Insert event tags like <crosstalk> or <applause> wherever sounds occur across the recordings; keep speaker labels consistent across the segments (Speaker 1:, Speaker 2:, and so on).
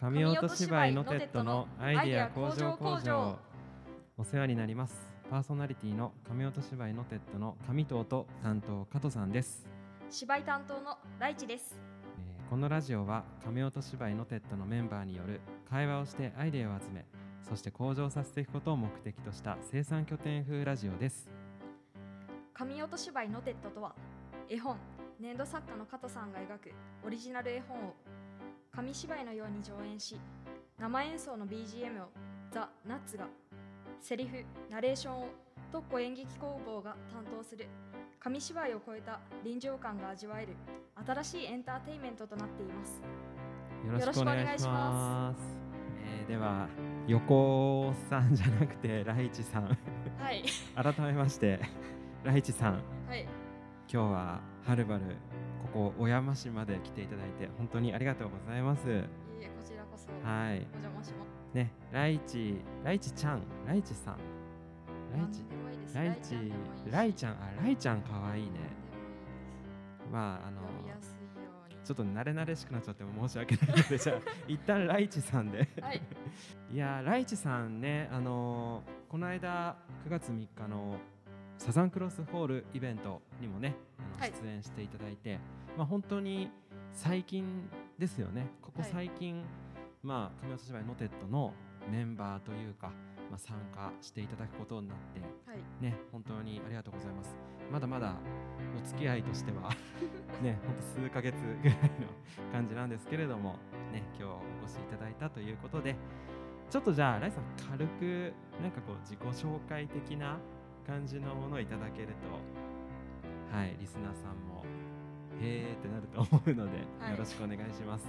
Speaker 1: 神音芝居のテッドのアイデア工場工場。お世話になります。パーソナリティの神音芝居のテッドの上藤と担当加藤さんです、
Speaker 2: 芝居担当のライチです。
Speaker 1: えーこのラジオは神音芝居のテッドのメンバーによる会話をしてアイデアを集めそして向上させていくことを目的とした生産拠点風ラジオです。
Speaker 2: 神音芝居のテッドとは絵本粘土作家の加藤さんが描くオリジナル絵本を紙芝居のように上演し生演奏の BGM をザ・ナッツがセリフナレーションを特攻演劇工房が担当する紙芝居を超えた臨場感が味わえる新しいエンターテインメントとなっています。
Speaker 1: よろしくお願いしま
Speaker 2: い
Speaker 1: す。えーでは横尾さんじゃなくてライチさん。
Speaker 2: はい。<laughs>
Speaker 1: 改めましてライチさん。
Speaker 2: はい。
Speaker 1: 今日ははるばるここ小山市まで来ていただいて本当にありがとうございます。
Speaker 2: いえいえこちらこそ。お
Speaker 1: はい。
Speaker 2: 邪魔します。
Speaker 1: ねライチライチちゃんライチさん。ライチライチライちゃんあライちゃんかわいいねまああのちょっと慣れ慣れしくなっちゃっても申し訳ないのでじゃあ <laughs> 一旦ライチさんで。
Speaker 2: はい。
Speaker 1: いやーライチさんねあのーこの間9月3日のサザンクロスホールイベントにもねあの
Speaker 2: はい。
Speaker 1: 出演していただいて、まあ本当に最近ですよね。ここ
Speaker 2: はい。
Speaker 1: 最近、まあ神尾芝居のテッドのメンバーというか、まあ、参加していただくことになって
Speaker 2: はい。
Speaker 1: ね本当にありがとうございます。まだまだお付き合いとしては <laughs> ねほんと数ヶ月ぐらいの感じなんですけれどもね今日お越しいただいたということでちょっとじゃあライさん軽くなんかこう自己紹介的な感じのものをいただけるとはいリスナーさんもへーってなると思うので、
Speaker 2: はい。
Speaker 1: よろしくお願いします。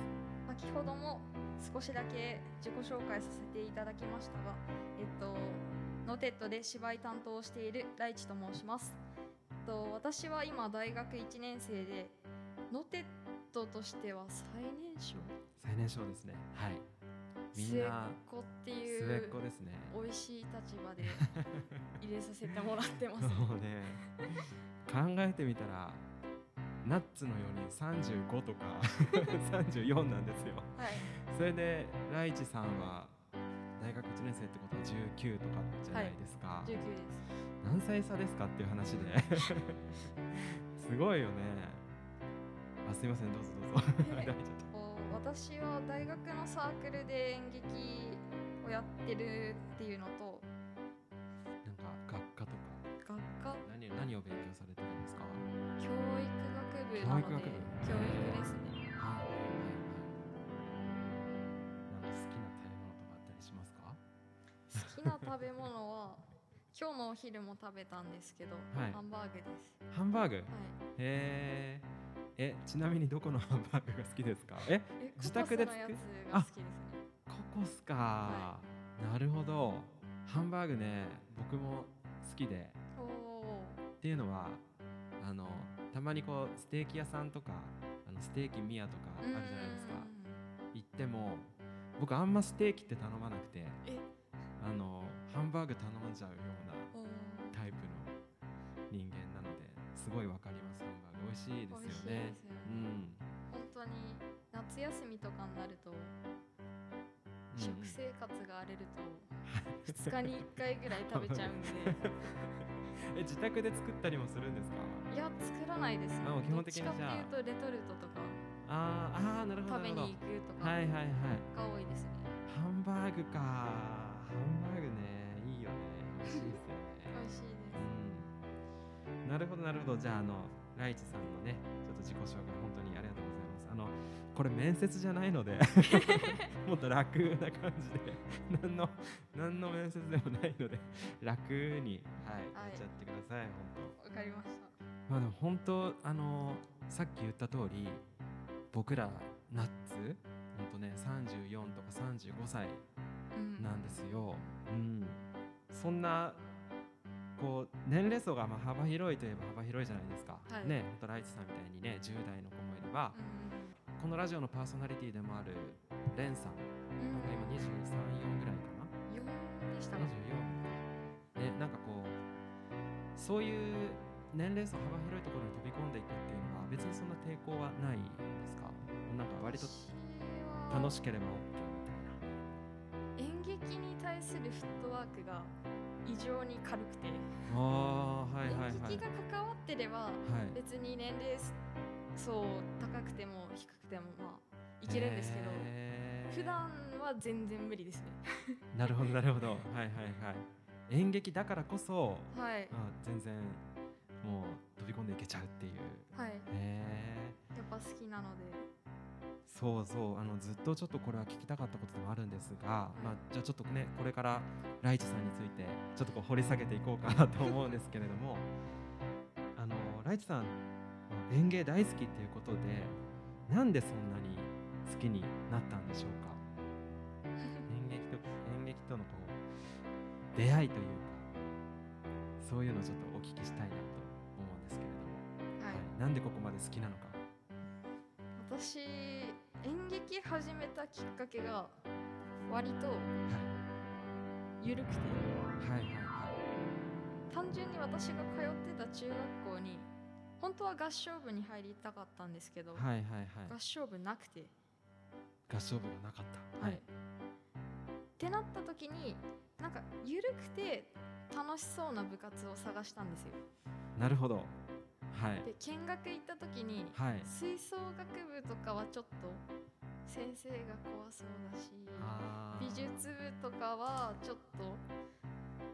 Speaker 2: 先ほども少しだけ自己紹介させていただきましたが、えっと、ノテッドで芝居担当をしているライチと申します。えっと、私は今大学1年生で、ノテッドとしては最年少？
Speaker 1: 最年少ですね。はいみん
Speaker 2: 末っ
Speaker 1: な
Speaker 2: 子ってい
Speaker 1: 末っ
Speaker 2: う
Speaker 1: 子ですね
Speaker 2: 美味しい立場で <laughs> 入れさせてもらってます。
Speaker 1: そうね。考えてみたらナッツのように35とか <laughs> 34なんですよ。
Speaker 2: はい、
Speaker 1: それでライチさんは大学1年生ってことは19とかじゃないですか、
Speaker 2: 19です。
Speaker 1: 何歳差ですかっていう話で。<laughs> すごいよね。あすいませんどうぞどうぞ
Speaker 2: 私は大学のサークルで演劇をやってるっていうのと
Speaker 1: たなんか学科とか。
Speaker 2: 学科？
Speaker 1: 何何を勉強されてるんですか？
Speaker 2: 教育学部なので
Speaker 1: 教育学部。
Speaker 2: 教育ですね。
Speaker 1: はいはいはい。なんか好きな食べ物とかあったりしますか？
Speaker 2: 好きな食べ物は <laughs> 今日のお昼も食べたんですけど、
Speaker 1: はい。
Speaker 2: ハンバーグです。
Speaker 1: ハンバーグ？
Speaker 2: はい。
Speaker 1: へええちなみにどこのハンバーグが好きですか？え
Speaker 2: え
Speaker 1: 自宅で作る
Speaker 2: つが好きですね。
Speaker 1: ココスか、
Speaker 2: は
Speaker 1: なるほど。ハンバーグね僕も好きで。っていうのはあのたまにこうステーキ屋さんとかあのステーキ宮とかあるじゃないですか。行っても僕あんまステーキって頼まなくて
Speaker 2: え？
Speaker 1: あのハンバーグ頼んじゃうようなタイプの人間なのですごいわかりますハンバーグ美味しいですよね。
Speaker 2: 美味しいですよね。
Speaker 1: うん
Speaker 2: 本当に夏休みとかになると、
Speaker 1: うん。
Speaker 2: 食生活が荒れると <laughs> 2日に1回ぐらい食べちゃうんで。<laughs>
Speaker 1: え自宅で作ったりもするんですか？
Speaker 2: いや作らないですね。
Speaker 1: あもう基本的に
Speaker 2: どっち
Speaker 1: じゃあ
Speaker 2: かっていうとレトルトとか。
Speaker 1: あーあーなるほど
Speaker 2: 食べ
Speaker 1: なるほど。
Speaker 2: に行くとか
Speaker 1: はいはいはい。
Speaker 2: が多いですね、
Speaker 1: ハンバーグかハンバーグね。いいよね。美味しいですよね。
Speaker 2: 美味しいです。
Speaker 1: うん。なるほどなるほど。じゃああのライチさんのねちょっと自己紹介本当にありがとうございます。あのこれ面接じゃないので <laughs> もっと楽な感じで何の何の面接でもないので楽にはい、
Speaker 2: はい。
Speaker 1: やっちゃってください本
Speaker 2: わかりました。
Speaker 1: 当まあでも本当あのさっき言った通り僕らナッツ？本当ね34とか35歳
Speaker 2: うん。
Speaker 1: なんですよ。うん、そんなこう年齢層がまあ幅広いといえば幅広いじゃないですか。
Speaker 2: はい
Speaker 1: ね、本当ライチさんみたいにね10代の子もいれば、このラジオのパーソナリティでもあるレンさん、
Speaker 2: うん
Speaker 1: なんか今23、4ぐらいかな。
Speaker 2: 4でしたか
Speaker 1: 24。ね、なんかこうそういう年齢層幅広いところに飛び込んでいくっていうのは別にそんな抵抗はないですか？なんか割と楽しければ OK みたい
Speaker 2: るフットワークが異常に軽くて、
Speaker 1: ああはいはいはい。
Speaker 2: 演劇が関わってれば
Speaker 1: はい。
Speaker 2: 別に年齢層高くても低くてもまあいけるんですけど、普段は全然無理ですね。<laughs>
Speaker 1: なるほどなるほど。はいはいはい。演劇だからこそ
Speaker 2: はい、
Speaker 1: あ全然もう飛び込んでいけちゃうっていう。
Speaker 2: はい、
Speaker 1: へえ
Speaker 2: やっぱ好きなので、
Speaker 1: そうそう。あのずっとちょっとこれは聞きたかったことでもあるんですが、
Speaker 2: い。
Speaker 1: まあ、じゃあちょっとねこれからライチさんについてちょっとこう掘り下げていこうかなと思うんですけれどもあのライチさん園芸大好きっていうことでなんでそんなに好きになったんでしょうか？<laughs> 演劇と演劇とのこう出会いというかそういうのをちょっとお聞きしたいなと思うんですけれども、
Speaker 2: はい、
Speaker 1: はい。なんでここまで好きなのか。
Speaker 2: 私演劇始めたきっかけが割と
Speaker 1: は
Speaker 2: 緩くて、
Speaker 1: いはい。はいはい。
Speaker 2: 単純に私が通ってた中学校に本当は合唱部に入りたかったんですけど、
Speaker 1: はいはいはい。
Speaker 2: 合唱部なくて、
Speaker 1: 合唱部がなかった。
Speaker 2: はい。ってなった時になんか緩くて楽しそうな部活を探したんですよ。
Speaker 1: なるほど。はい。
Speaker 2: で見学行った時に
Speaker 1: はい。
Speaker 2: 吹奏楽部とかはちょっと先生が怖そうだし美術部とかはちょっと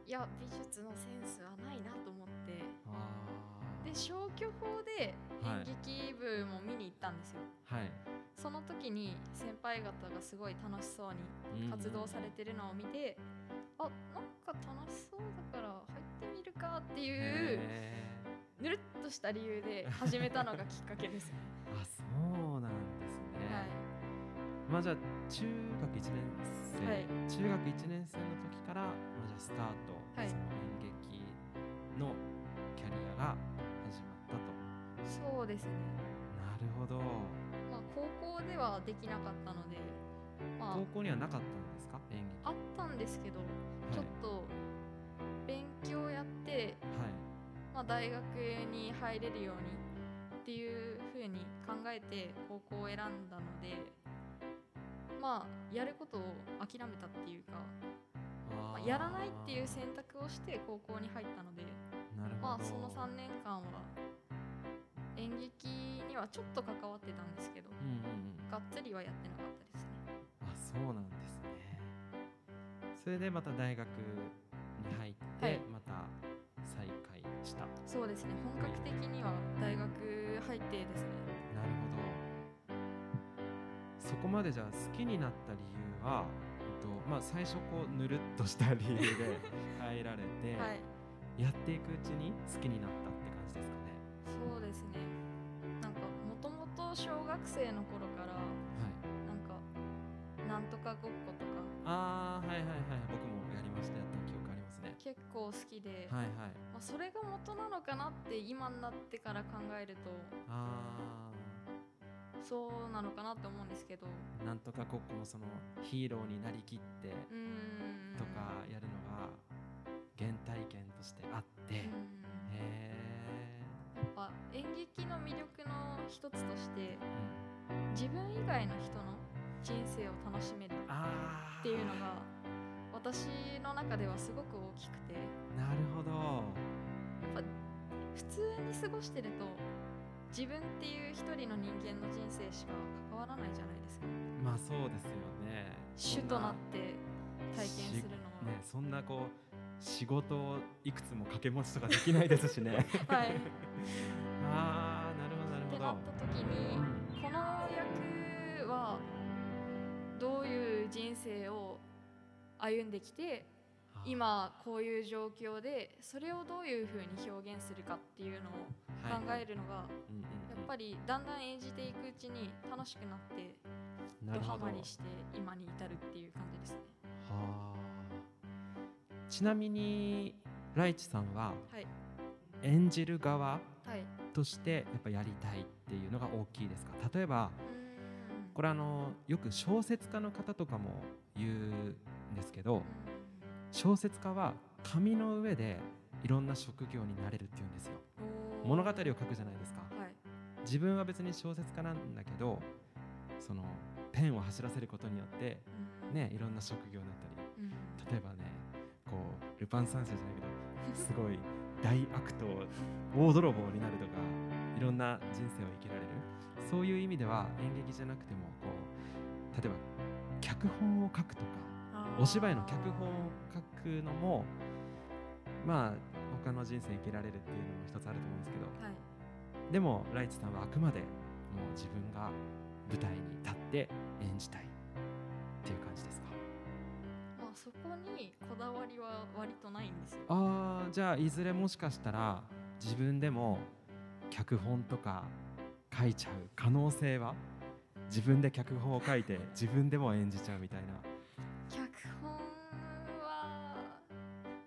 Speaker 2: いや美術のセンスはないなと思って。
Speaker 1: あ
Speaker 2: で消去法で
Speaker 1: はい。
Speaker 2: 演劇部も見に行ったんですよ、
Speaker 1: ーはい。
Speaker 2: その時に先輩方がすごい楽しそうに活動されてるのを見て、あなんか楽しそうだから入ってみるかっていう
Speaker 1: へ
Speaker 2: ぬるっとした理由で始めたのがきっかけです <laughs>
Speaker 1: あ、そうなんですね。
Speaker 2: はい、
Speaker 1: まあじゃあ中学1年生、
Speaker 2: はい
Speaker 1: 中学1年生の時からまあじゃあスタート、
Speaker 2: はい
Speaker 1: その演劇のキャリアが始まったと。
Speaker 2: そうですね。
Speaker 1: なるほど。
Speaker 2: まあ高校ではできなかったので、まあ
Speaker 1: 高校にはなかったんですか？演劇。
Speaker 2: あったんですけど、ちょっと勉強やって、
Speaker 1: はい。
Speaker 2: まあ大学に入れるようにっていう風に考えて高校を選んだので、まあやることを諦めたっていうか、まあ、やらないっていう選択をして高校に入ったので。まあその3年間は演劇にはちょっと関わってたんですけど、
Speaker 1: うんうんうん。
Speaker 2: がっつりはやってなかったですね。
Speaker 1: あそうなんですねそれでまた大学
Speaker 2: そうですね。本格的には大学入ってですね。
Speaker 1: ほどそこまでじゃあ好きになった理由は、えっとまあ、最初こうぬるっとした理由で <laughs> 入られて、
Speaker 2: はい。
Speaker 1: やっていくうちに好きになったって感じですかね
Speaker 2: そうですね。なんかもともと小学生の頃から
Speaker 1: はい
Speaker 2: なんかなんとかごっことか
Speaker 1: ああはいはいはい
Speaker 2: 結構好きで、
Speaker 1: はいはい。
Speaker 2: まあ、それが元なのかなって今になってから考えると
Speaker 1: あ
Speaker 2: そうなのかなって思うんですけど。
Speaker 1: あなんとかごっこもそのヒーローになりきってとかやるのが原体験としてあって、へ
Speaker 2: うん。
Speaker 1: え、
Speaker 2: やっぱ演劇の魅力の一つとして
Speaker 1: うん、
Speaker 2: 自分以外の人の人生を楽しめるっていうのが私の中ではすごく大きくて。
Speaker 1: なるほど。
Speaker 2: やっぱ普通に過ごしてると自分っていう一人の人間の人生しか関わらないじゃないですか。
Speaker 1: まあそうですよね。
Speaker 2: 主となって体験するのは、
Speaker 1: ねそんなこう仕事をいくつも掛け持ちとかできないですしね。
Speaker 2: はい。<laughs>
Speaker 1: ああなるほどなるほど。
Speaker 2: ってなった時に
Speaker 1: うん。
Speaker 2: この役はどういう人生を歩んできて今こういう状況でそれをどういうふうに表現するかっていうのを考えるのがやっぱりだんだん演じていくうちに楽しくなってドハマりして今に至るっていう感じですね。
Speaker 1: はあ。ちなみにライチさんは
Speaker 2: はい、
Speaker 1: 演じる側
Speaker 2: はい、
Speaker 1: としてやっぱやりたいっていうのが大きいですか？例えばこれあのよく小説家の方とかも言うんですけど小説家は紙の上でいろんな職業になれるっていうんですよ。
Speaker 2: うん
Speaker 1: 物語を書くじゃないですか。
Speaker 2: はい、
Speaker 1: 自分は別に小説家なんだけどそのペンを走らせることによって
Speaker 2: うん。
Speaker 1: ねいろんな職業になったり。
Speaker 2: うん。
Speaker 1: 例えばねルパン三世じゃないけどすごい大悪党大泥棒になるとかいろんな人生を生きられる。そういう意味では演劇じゃなくてもこう例えば脚本を書くとかお芝居の脚本を書くのもまあ他の人生生きられるっていうのも一つあると思うんですけど
Speaker 2: はい。
Speaker 1: でもライチさんはあくまでもう自分が舞台に立って演じたいっていう感じですか？
Speaker 2: まあそこにこだわりは割とないんですよ。
Speaker 1: あーじゃあいずれもしかしたら自分でも脚本とか書いちゃう可能性は？自分で脚本を書いて自分でも演じちゃうみたいな。
Speaker 2: 脚本は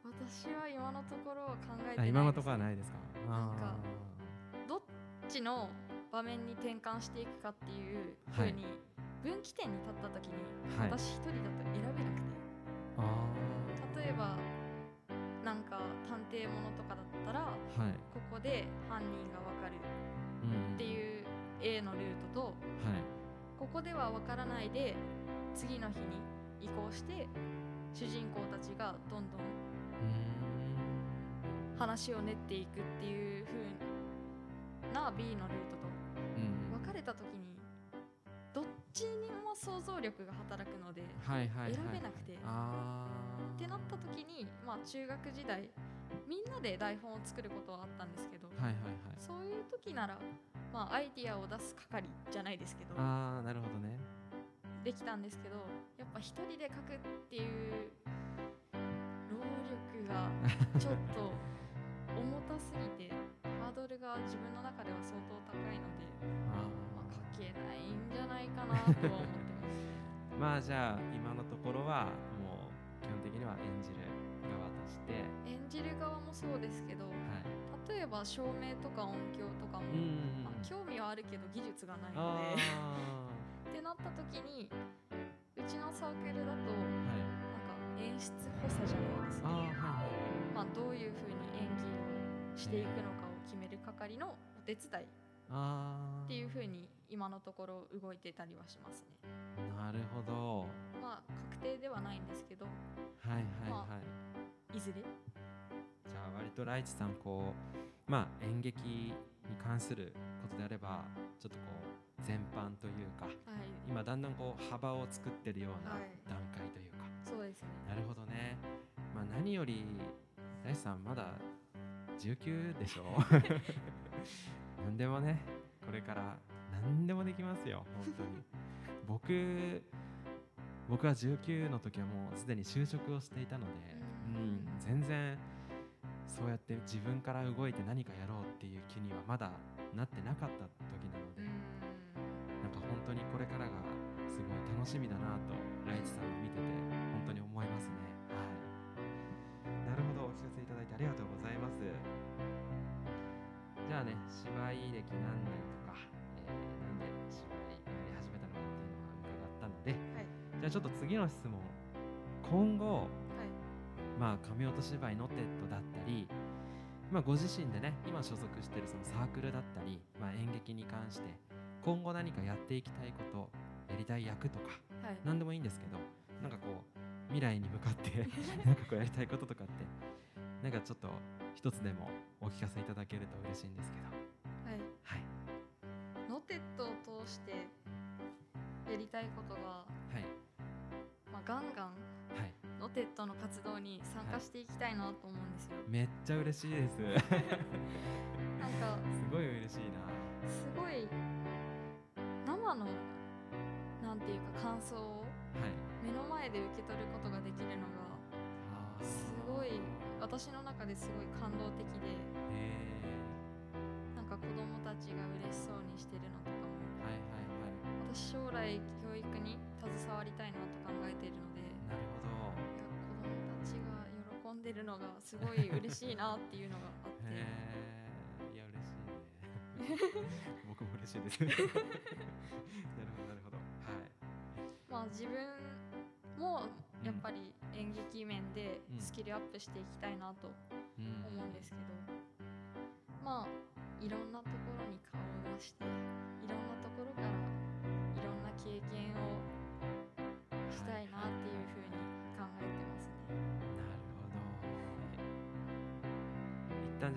Speaker 2: 私は今のところは考えてないです。
Speaker 1: あ今のところはないですか？
Speaker 2: なんか
Speaker 1: あ
Speaker 2: どっちの場面に転換していくかっていうふ
Speaker 1: はい。
Speaker 2: うに、分岐点に立った時に、
Speaker 1: はい。
Speaker 2: 私一人だと選べなくて。
Speaker 1: ー。あ
Speaker 2: 例えばなんか探偵ものとかだったら
Speaker 1: ーはい、
Speaker 2: ここで犯人がわかる
Speaker 1: うん、
Speaker 2: っていう A のルートと
Speaker 1: はい
Speaker 2: ここではわからないで次の日に移行して主人公たちがどんどん話を練っていくっていう風な B のルートと
Speaker 1: うん。
Speaker 2: 分かれた時にどっちにも想像力が働くので選べなくて。ってなった時にまあ中学時代みんなで台本を作ることはあったんですけど、そういう時ならまあアイディアを出す係じゃないですけど
Speaker 1: ああなるほどね。
Speaker 2: できたんですけどやっぱ一人で書くっていう労力が <laughs> ちょっと重たすぎてハードルが自分の中では相当高いので、
Speaker 1: あ
Speaker 2: まあ、
Speaker 1: ー
Speaker 2: 書けないんじゃないかなとは思ってます。<laughs>
Speaker 1: まあじゃあ今のところはもう基本的には演じる側として、はい、
Speaker 2: 演じる側もそうですけど例えば照明とか音響とかも、
Speaker 1: うん
Speaker 2: まあ、興味はあるけど技術がないの
Speaker 1: あ
Speaker 2: で。
Speaker 1: あ <laughs>
Speaker 2: ってなった時にうちのサークルだとなんか
Speaker 1: はい
Speaker 2: 演出補佐じゃないです
Speaker 1: あーはい
Speaker 2: まあ、どういうふうに演技をしていくのかを決める係のお手伝いっ
Speaker 1: あ
Speaker 2: ていうふうに今のところ動いてたりはしますね。
Speaker 1: あなるほど。
Speaker 2: まあ確定ではないんですけど
Speaker 1: はいはい
Speaker 2: ま
Speaker 1: はい、
Speaker 2: いずれ
Speaker 1: とライチさんこうまあ演劇に関することであればちょっとこう全般というか
Speaker 2: はい。
Speaker 1: 今だんだんこう幅を作ってるような
Speaker 2: はい。
Speaker 1: 段階というか、
Speaker 2: そうですね。
Speaker 1: なるほどね。まあ何よりライチさんまだ19でしょ？<laughs> 何でもねこれから何でもできますよ本当に。<laughs> 僕僕は19の時はもうすでに就職をしていたので、
Speaker 2: う
Speaker 1: うんん、全然そうやって自分から動いて何かやろうっていう気にはまだなってなかった時なので、
Speaker 2: うん
Speaker 1: なんか本当にこれからがすごい楽しみだなとライチさんを見てて本当に思いますね。はい。なるほど、お聞かせいただいてありがとうございます。じゃあね、芝居歴何年とか、えーなんで芝居やり始めたのかっていうのは伺ったので、
Speaker 2: はい
Speaker 1: じゃあちょっと次の質問。今後、
Speaker 2: はい
Speaker 1: まあ、神音芝居のテッドだったり、まあ、ご自身でね今所属しているそのサークルだったり、まあ、演劇に関して今後何かやっていきたいことやりたい役とか
Speaker 2: はい。
Speaker 1: 何でもいいんですけどなんかこう未来に向かって <laughs> なんかこうやりたいこととかってなんかちょっと一つでもお聞かせいただけると嬉しいんですけど。
Speaker 2: はい。
Speaker 1: はい。
Speaker 2: ノテッドを通してやりたいことが、
Speaker 1: はい。
Speaker 2: まあ、ガンガンテッドの活動に参加していきたいなと思うんですよ。
Speaker 1: めっちゃ嬉しいです。す
Speaker 2: なんか
Speaker 1: ごい嬉しいな。
Speaker 2: すごい生のなんていうか感想を
Speaker 1: はい。
Speaker 2: 目の前で受け取ることができるのがすごい私の中ですごい感動的で
Speaker 1: へ
Speaker 2: なんか子供たちが嬉しそうにしてるのとかも
Speaker 1: ーはいはいはい。
Speaker 2: 私将来教育に携わりたいなと考えているのでい
Speaker 1: なるほど
Speaker 2: んでるのがすごい嬉しいなっていうのがあって。
Speaker 1: いや嬉しいね。<laughs> 僕も嬉しいです。なるほどなるほど。はい。
Speaker 2: まあ自分もやっぱり演劇面で
Speaker 1: うん
Speaker 2: スキルアップしていきたいなと
Speaker 1: うん。
Speaker 2: 思うんですけど、まあいろんなところに顔を出していろんな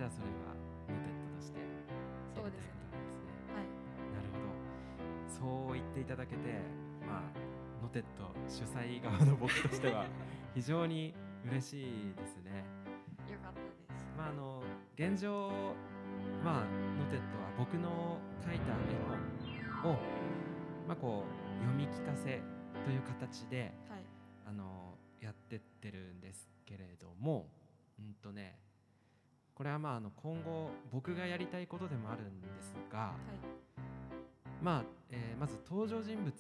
Speaker 1: じゃあそれはノテットとしてやりたいことなんですね。
Speaker 2: はい
Speaker 1: なるほど。そう言っていただけてまあノテット主催側の僕としては <laughs> 非常に嬉しいですね。
Speaker 2: よかったです。
Speaker 1: まああの現状まあノテットは僕の書いた絵本をまあこう読み聞かせという形で
Speaker 2: はい。
Speaker 1: あのやってってるんですけれどもうんとねこれはまああの今後僕がやりたいことでもあるんですが
Speaker 2: はい。
Speaker 1: まあ、えーまず登場人物。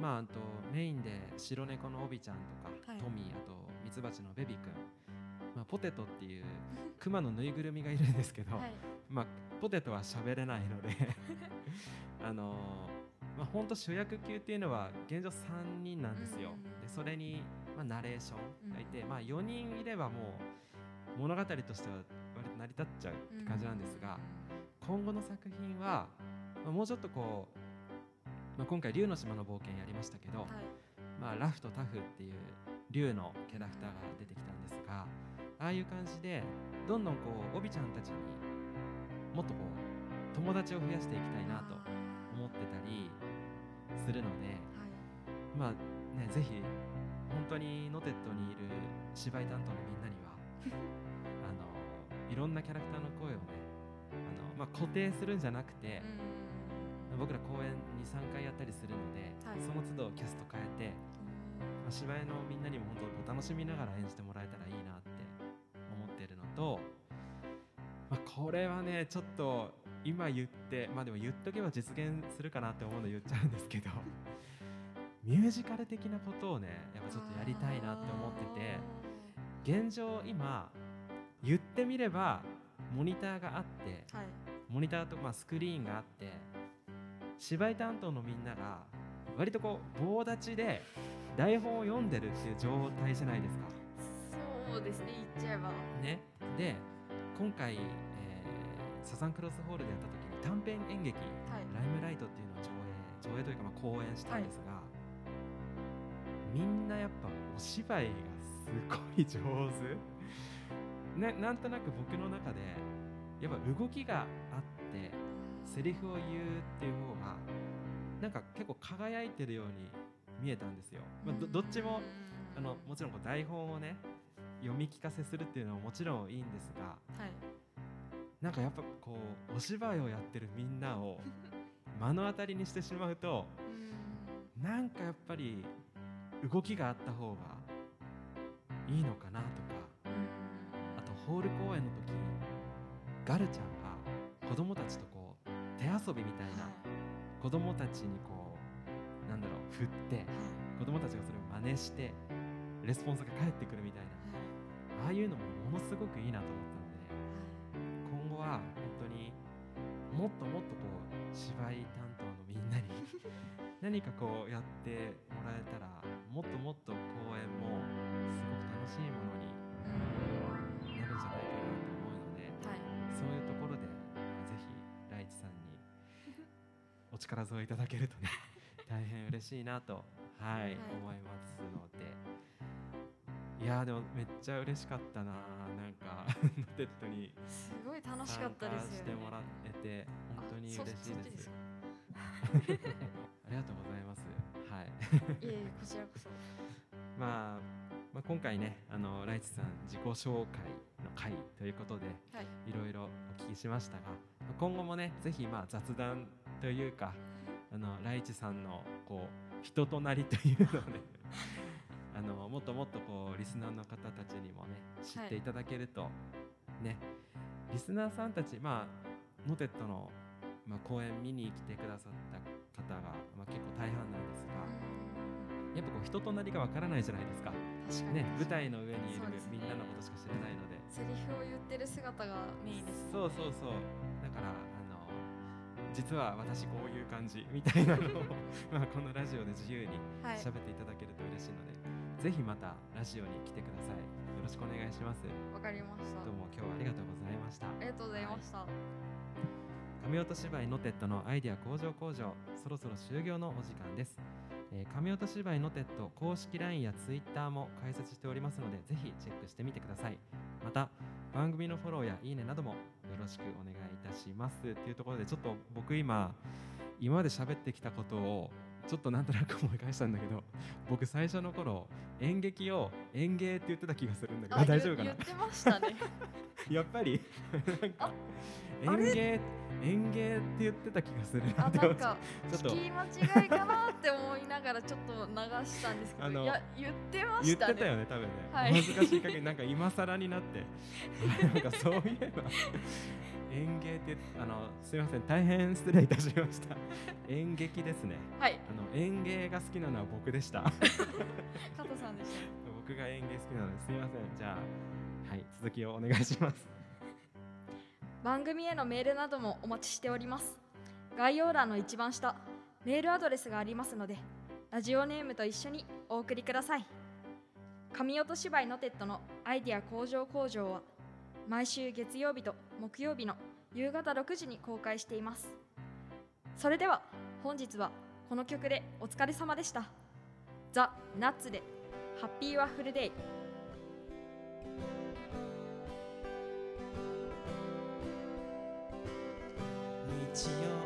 Speaker 1: まああとメインで白猫のオビちゃんとか、
Speaker 2: はい。
Speaker 1: トミーあとミツバチのベビくん、まあ、ポテトっていうクマのぬいぐるみがいるんですけど、
Speaker 2: はい。
Speaker 1: まあ、ポテトは喋れないので <laughs> あのーまあ本当主役級っていうのは現状3人なんですよ。でそれに、まあ、ナレーションがいて、まあ、4人いればもう物語としては割と成り立っちゃうって感じなんですが、今後の作品は、まあ、もうちょっとこう、まあ、今回竜の島の冒険やりましたけど、
Speaker 2: はい。
Speaker 1: まあ、ラフとタフっていう竜のキャラクターが出てきたんですがああいう感じでどんどんこうオビちゃんたちにもっとこう友達を増やしていきたいなと思ってたりするので
Speaker 2: はい。
Speaker 1: まあねぜひ本当にノテットにいる芝居担当のみんなには <laughs> いろんなキャラクターの声をねあの、まあ、固定するんじゃなくて、
Speaker 2: うん。
Speaker 1: 僕ら公演23回やったりするので、
Speaker 2: はい。
Speaker 1: その都度キャスト変えて、まあ、芝居のみんなにも本当お楽しみながら演じてもらえたらいいなって思ってるのと、まあ、これはねちょっと今言ってまあでも言っとけば実現するかなって思うの言っちゃうんですけど <laughs> ミュージカル的なことをねやっぱちょっとやりたいなって思ってて現状今言ってみればモニターがあって
Speaker 2: はい。
Speaker 1: モニターと、まあ、スクリーンがあって芝居担当のみんなが割とこう棒立ちで台本を読んでるっていう状態じゃないですか。
Speaker 2: そうですね言っちゃえば。
Speaker 1: ね、で今回、えーサザンクロスホールでやった時に短編演劇
Speaker 2: はい「
Speaker 1: ライムライト」っていうのを上映上映というかまあ公演したんですが、みんなやっぱお芝居がすごい上手、ね、なんとなく僕の中でやっぱ動きがあってセリフを言うっていう方がなんか結構輝いてるように見えたんですよ。まあ、どどっちもあのもちろんこう台本をね読み聞かせするっていうのはもちろんいいんですが
Speaker 2: はい。
Speaker 1: なんかやっぱこうお芝居をやってるみんなを <laughs> 目の当たりにしてしまうと
Speaker 2: うん。
Speaker 1: なんかやっぱり動きがあった方がいいのかなとかあとホール公演の時ガルちゃんが子供たちとこう手遊びみたいな子供たちにこうなんだろう振って子供たちがそれを真似してレスポンスが返ってくるみたいな。ああいうのもものすごくいいなと思ったので今後は本当にもっともっとこう芝居担当のみんなに <laughs> 何かこうやってもらえたらもっともっと公演もすごく楽しいものになるんじゃないかなと思うので
Speaker 2: はい。
Speaker 1: そういうところでぜひライチさんに <laughs> お力添えいただけるとね <laughs> 大変嬉しいなと、はい
Speaker 2: はい。
Speaker 1: 思いますので。いやーでもめっちゃ嬉しかったななんかノ <laughs> テットに
Speaker 2: すごい楽しか
Speaker 1: 参
Speaker 2: ったですよね。
Speaker 1: もらえて本当に嬉しいです。
Speaker 2: あ
Speaker 1: りがとうございます。はい。
Speaker 2: いえいえこちらこそ。
Speaker 1: まあ、まあ、今回ねあのライチさん自己紹介の回ということで
Speaker 2: はい。
Speaker 1: いろいろお聞きしましたが今後もねぜひまあ雑談というかあのライチさんのこう人となりというのをね <laughs> あのもっともっとこうリスナーの方たちにもね知っていただけると、ね。リスナーさんたちまあノテットの、まあ、公演見に来てくださった方が、まあ、結構大半やっぱこう人となりがわからないじゃないですか。ね舞台の上にいる
Speaker 2: ね
Speaker 1: みんなのことしか知らないので。
Speaker 2: セリフを言ってる姿がメインです。
Speaker 1: そうそうそう。だからあの実は私こういう感じみたいなのを <laughs> まあこのラジオで自由に
Speaker 2: はい。
Speaker 1: 喋っていただけると嬉しいので、ぜひまたラジオに来てください。よろしくお願いします。
Speaker 2: わかりました。
Speaker 1: どうも今日はありがとうございました。
Speaker 2: ありがとうございました、
Speaker 1: 神音芝居ノテットのアイデア工場工場そろそろ終業のお時間です、えー、神音芝居ノテット公式 LINE や Twitter も開設しておりますのでぜひチェックしてみてください。また番組のフォローやいいねなどもよろしくお願いいたします。というところでちょっと僕今今まで喋ってきたことをちょっとなんとなく思い返したんだけど <laughs> 僕最初の頃演劇を演芸って言ってた気がするんだけど大丈夫かな？
Speaker 2: 言ってましたね。<laughs>
Speaker 1: やっぱり？<laughs> 演芸演芸って言ってた気がするな
Speaker 2: あなんか
Speaker 1: ちょっと。
Speaker 2: 聞き間違いかなって思いながらちょっと流したんですけ
Speaker 1: あの
Speaker 2: どいや言ってま
Speaker 1: 言
Speaker 2: したね
Speaker 1: ってたよね多分ね、
Speaker 2: はい。
Speaker 1: お恥ずかしい限りなんか今更になって。<laughs> なんかそういえば演芸ってあのすいません大変失礼いたしました。演劇ですね。
Speaker 2: はい。
Speaker 1: あの演芸が好きなのは僕でした。<laughs>
Speaker 2: 加藤さんでし
Speaker 1: 僕が演芸好きなのですいません。じゃあはい続きをお願いします。
Speaker 2: た番組へのメールなどもお待ちしております。概要欄の一番下メールアドレスがありますのでラジオネームと一緒にお送りください。神音芝居のテッドのアイディア工場工場は毎週月曜日と木曜日の夕方6時に公開しています。それでは本日はこの曲でお疲れ様でした。ザ・ナッツでハッピーワッフルデイ。
Speaker 1: 日曜